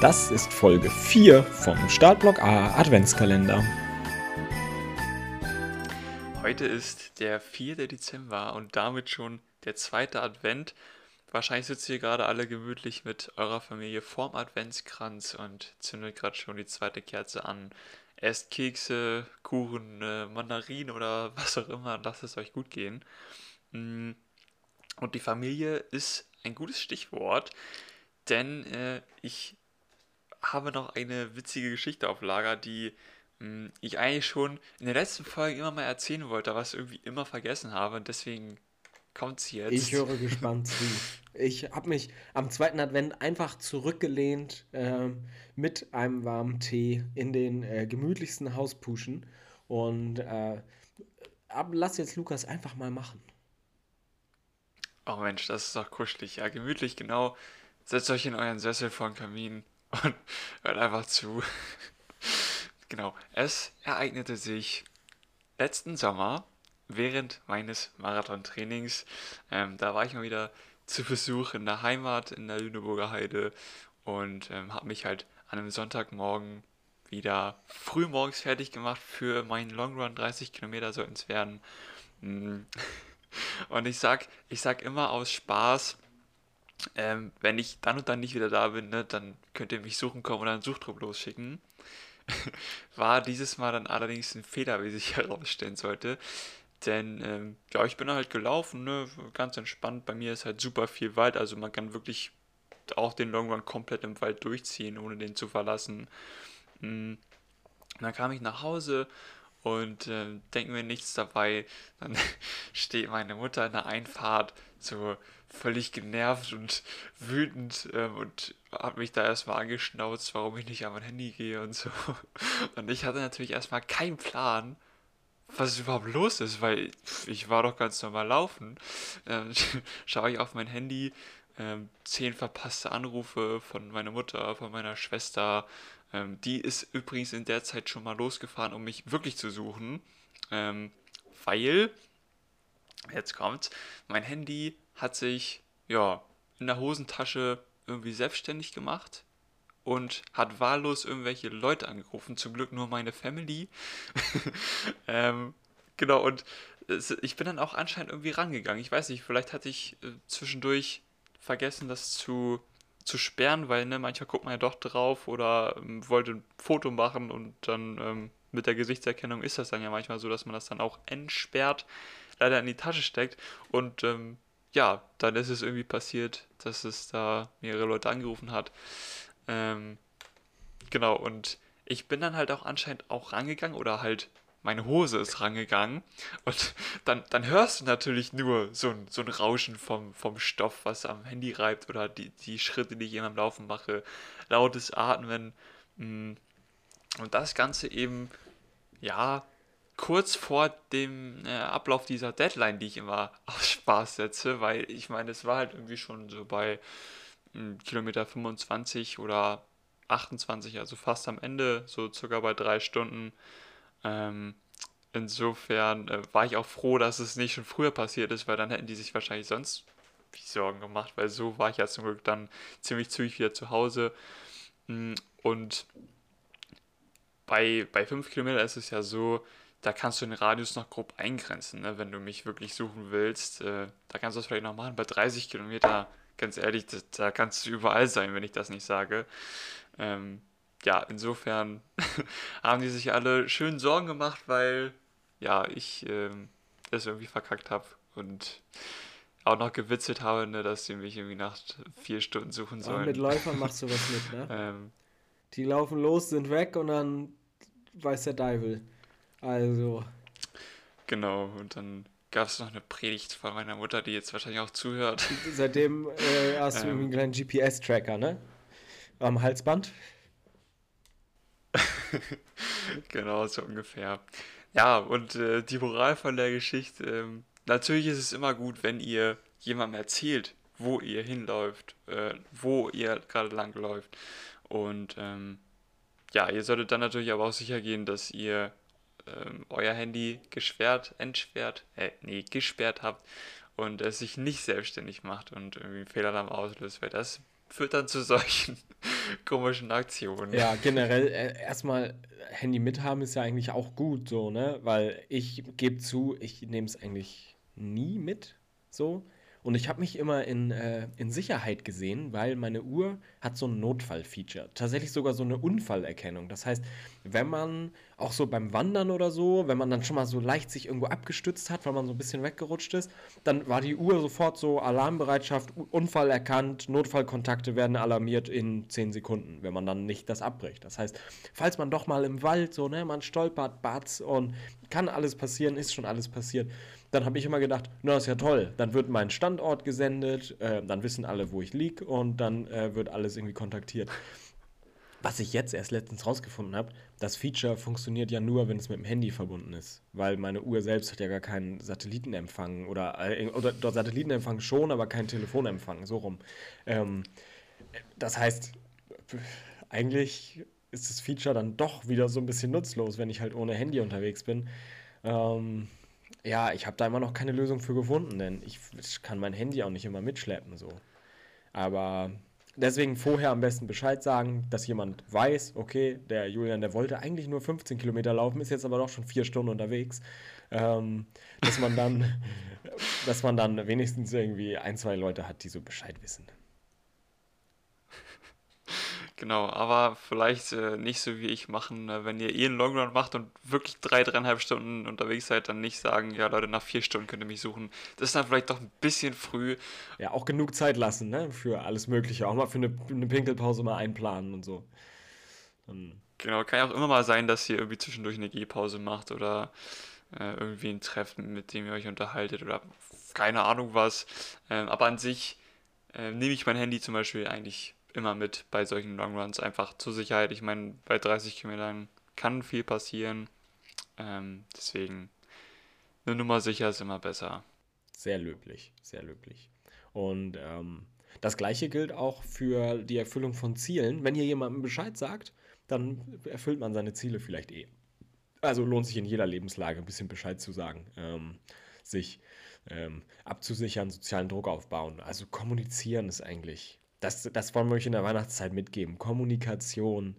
Das ist Folge 4 vom Startblock A Adventskalender. Heute ist der 4. Dezember und damit schon der zweite Advent. Wahrscheinlich sitzt ihr gerade alle gemütlich mit eurer Familie vorm Adventskranz und zündet gerade schon die zweite Kerze an. Esst Kekse, Kuchen, äh, Mandarinen oder was auch immer, lasst es euch gut gehen. Mm, und die Familie ist ein gutes Stichwort, denn äh, ich habe noch eine witzige Geschichte auf Lager, die mh, hm, ich eigentlich schon in der letzten Folge immer mal erzählen wollte, aber es irgendwie immer vergessen habe. Und deswegen kommt sie jetzt. Ich höre gespannt zu. Ich habe mich am zweiten Advent einfach zurückgelehnt äh, mit einem warmen Tee in den äh, gemütlichsten Hauspuschen. Und äh, ab, lass jetzt Lukas einfach mal machen. Oh Mensch, das ist doch kuschelig. Ja, gemütlich, genau. Setzt euch in euren Sessel vor den Kamin und hört einfach zu. genau, es ereignete sich letzten Sommer während meines Marathontrainings. Ähm, da war ich mal wieder zu Besuch in der Heimat in der Lüneburger Heide und ähm, habe mich halt an einem Sonntagmorgen wieder früh morgens fertig gemacht für meinen Long Run. 30 Kilometer sollten es werden. Mm. Und ich sag, ich sag immer aus Spaß, ähm, wenn ich dann und dann nicht wieder da bin, ne, dann könnt ihr mich suchen kommen oder einen Suchdruck losschicken. War dieses Mal dann allerdings ein Fehler, wie sich herausstellen sollte. Denn ähm, ja, ich bin halt gelaufen, ne, ganz entspannt. Bei mir ist halt super viel Wald, also man kann wirklich auch den Long Run komplett im Wald durchziehen, ohne den zu verlassen. Mhm. Dann kam ich nach Hause und äh, denke mir nichts dabei. Dann steht meine Mutter in der Einfahrt so völlig genervt und wütend ähm, und hat mich da erstmal angeschnauzt, warum ich nicht an mein Handy gehe und so. Und ich hatte natürlich erstmal keinen Plan, was überhaupt los ist, weil ich war doch ganz normal laufen. Ähm, schaue ich auf mein Handy, ähm, zehn verpasste Anrufe von meiner Mutter, von meiner Schwester. Ähm, die ist übrigens in der Zeit schon mal losgefahren, um mich wirklich zu suchen, ähm, weil jetzt kommt, mein Handy hat sich, ja, in der Hosentasche irgendwie selbstständig gemacht und hat wahllos irgendwelche Leute angerufen. Zum Glück nur meine Family. ähm, genau, und ich bin dann auch anscheinend irgendwie rangegangen. Ich weiß nicht, vielleicht hatte ich äh, zwischendurch vergessen, das zu, zu sperren, weil ne, manchmal guckt man ja doch drauf oder ähm, wollte ein Foto machen und dann ähm, mit der Gesichtserkennung ist das dann ja manchmal so, dass man das dann auch entsperrt leider in die Tasche steckt. Und ähm, ja, dann ist es irgendwie passiert, dass es da mehrere Leute angerufen hat. Ähm, genau, und ich bin dann halt auch anscheinend auch rangegangen oder halt meine Hose ist rangegangen und dann, dann hörst du natürlich nur so ein, so ein Rauschen vom, vom Stoff, was am Handy reibt oder die, die Schritte, die ich beim Laufen mache, lautes Atmen mm. und das Ganze eben, ja, kurz vor dem äh, Ablauf dieser Deadline, die ich immer aus Spaß setze, weil ich meine, es war halt irgendwie schon so bei äh, Kilometer 25 oder 28, also fast am Ende, so circa bei drei Stunden. Ähm, insofern äh, war ich auch froh, dass es nicht schon früher passiert ist, weil dann hätten die sich wahrscheinlich sonst Sorgen gemacht, weil so war ich ja zum Glück dann ziemlich zügig wieder zu Hause. Mm, und bei, bei 5 Kilometern ist es ja so, da kannst du den Radius noch grob eingrenzen, ne? wenn du mich wirklich suchen willst. Äh, da kannst du das vielleicht noch machen. Bei 30 Kilometer, ganz ehrlich, das, da kannst du überall sein, wenn ich das nicht sage. Ähm, ja, insofern haben die sich alle schön Sorgen gemacht, weil ja, ich ähm, das irgendwie verkackt habe und auch noch gewitzelt habe, ne, dass sie mich irgendwie nach vier Stunden suchen sollen. Aber mit Läufern machst du was mit, ne? ähm, die laufen los, sind weg und dann weiß der Teufel. Also. Genau, und dann gab es noch eine Predigt von meiner Mutter, die jetzt wahrscheinlich auch zuhört. Seitdem äh, hast du ähm, einen kleinen GPS-Tracker, ne? Am Halsband? genau, so ungefähr. Ja, und äh, die Moral von der Geschichte, ähm, natürlich ist es immer gut, wenn ihr jemandem erzählt, wo ihr hinläuft, äh, wo ihr gerade langläuft. Und ähm, ja, ihr solltet dann natürlich aber auch sicher gehen, dass ihr ähm, euer Handy gesperrt, entsperrt, äh, nee, gesperrt habt und es sich nicht selbstständig macht und irgendwie einen Fehler dann auslöst, weil das führt dann zu solchen komischen Aktionen. Ja, generell äh, erstmal Handy mithaben ist ja eigentlich auch gut so, ne? Weil ich gebe zu, ich nehme es eigentlich nie mit, so. Und ich habe mich immer in, äh, in Sicherheit gesehen, weil meine Uhr hat so ein Notfallfeature. Tatsächlich sogar so eine Unfallerkennung. Das heißt, wenn man auch so beim Wandern oder so, wenn man dann schon mal so leicht sich irgendwo abgestützt hat, weil man so ein bisschen weggerutscht ist, dann war die Uhr sofort so Alarmbereitschaft, Unfall erkannt, Notfallkontakte werden alarmiert in 10 Sekunden, wenn man dann nicht das abbricht. Das heißt, falls man doch mal im Wald so, ne, man stolpert, batz und kann alles passieren, ist schon alles passiert dann habe ich immer gedacht, na, ist ja toll. Dann wird mein Standort gesendet, äh, dann wissen alle, wo ich liege und dann äh, wird alles irgendwie kontaktiert. Was ich jetzt erst letztens rausgefunden habe, das Feature funktioniert ja nur, wenn es mit dem Handy verbunden ist. Weil meine Uhr selbst hat ja gar keinen Satellitenempfang oder, äh, oder dort Satellitenempfang schon, aber keinen Telefonempfang, so rum. Ähm, das heißt, eigentlich ist das Feature dann doch wieder so ein bisschen nutzlos, wenn ich halt ohne Handy unterwegs bin. Ähm, ja, ich habe da immer noch keine Lösung für gefunden, denn ich, ich kann mein Handy auch nicht immer mitschleppen so. Aber deswegen vorher am besten Bescheid sagen, dass jemand weiß, okay, der Julian, der wollte eigentlich nur 15 Kilometer laufen, ist jetzt aber doch schon vier Stunden unterwegs. Ähm, dass man dann, dass man dann wenigstens irgendwie ein, zwei Leute hat, die so Bescheid wissen. Genau, aber vielleicht äh, nicht so wie ich machen, äh, wenn ihr eh einen Longrun macht und wirklich drei, dreieinhalb Stunden unterwegs seid, dann nicht sagen, ja Leute, nach vier Stunden könnt ihr mich suchen. Das ist dann vielleicht doch ein bisschen früh. Ja, auch genug Zeit lassen, ne, für alles Mögliche. Auch mal für eine, eine Pinkelpause mal einplanen und so. Dann genau, kann ja auch immer mal sein, dass ihr irgendwie zwischendurch eine Gehpause macht oder äh, irgendwie ein Treffen, mit dem ihr euch unterhaltet oder keine Ahnung was. Ähm, aber an sich äh, nehme ich mein Handy zum Beispiel eigentlich immer mit bei solchen Longruns, einfach zur Sicherheit. Ich meine, bei 30 Kilometern kann viel passieren. Ähm, deswegen eine Nummer sicher ist immer besser. Sehr löblich, sehr löblich. Und ähm, das gleiche gilt auch für die Erfüllung von Zielen. Wenn ihr jemandem Bescheid sagt, dann erfüllt man seine Ziele vielleicht eh. Also lohnt sich in jeder Lebenslage ein bisschen Bescheid zu sagen, ähm, sich ähm, abzusichern, sozialen Druck aufbauen. Also kommunizieren ist eigentlich das, das wollen wir euch in der Weihnachtszeit mitgeben. Kommunikation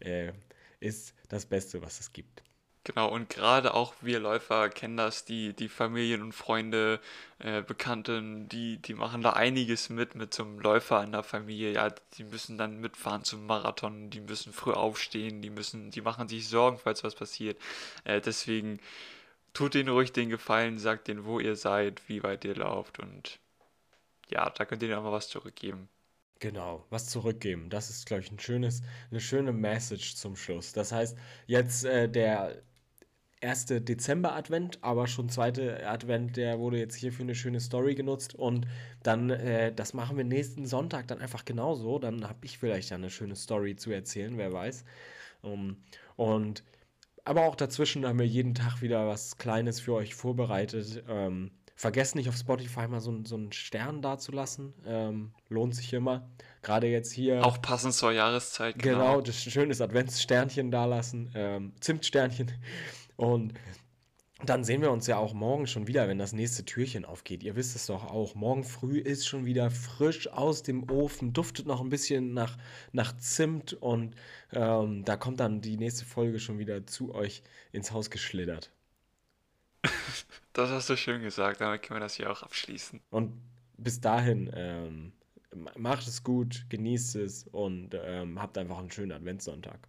äh, ist das Beste, was es gibt. Genau, und gerade auch wir Läufer kennen das, die, die Familien und Freunde, äh, Bekannten, die, die machen da einiges mit, mit so einem Läufer in der Familie. Ja, die müssen dann mitfahren zum Marathon, die müssen früh aufstehen, die müssen, die machen sich Sorgen, falls was passiert. Äh, deswegen tut denen ruhig den Gefallen, sagt denen, wo ihr seid, wie weit ihr lauft und ja, da könnt ihr auch mal was zurückgeben. Genau, was zurückgeben. Das ist, glaube ich, ein schönes, eine schöne Message zum Schluss. Das heißt, jetzt äh, der erste Dezember-Advent, aber schon zweite Advent, der wurde jetzt hier für eine schöne Story genutzt und dann, äh, das machen wir nächsten Sonntag dann einfach genauso. Dann habe ich vielleicht eine schöne Story zu erzählen, wer weiß. Um, ähm, und aber auch dazwischen haben wir jeden Tag wieder was Kleines für euch vorbereitet. Ähm, Vergesst nicht auf Spotify mal so, so einen Stern dazulassen. Ähm, lohnt sich immer. Gerade jetzt hier. Auch passend zur Jahreszeit. Genau, genau das schönes Adventssternchen dalassen. Ähm, Zimtsternchen. Und dann sehen wir uns ja auch morgen schon wieder, wenn das nächste Türchen aufgeht. Ihr wisst es doch auch. Morgen früh ist schon wieder frisch aus dem Ofen, duftet noch ein bisschen nach, nach Zimt und ähm, da kommt dann die nächste Folge schon wieder zu euch ins Haus geschlittert. Das hast du schön gesagt, damit können wir das hier auch abschließen. Und bis dahin, ähm, macht es gut, genießt es und ähm, habt einfach einen schönen Adventssonntag.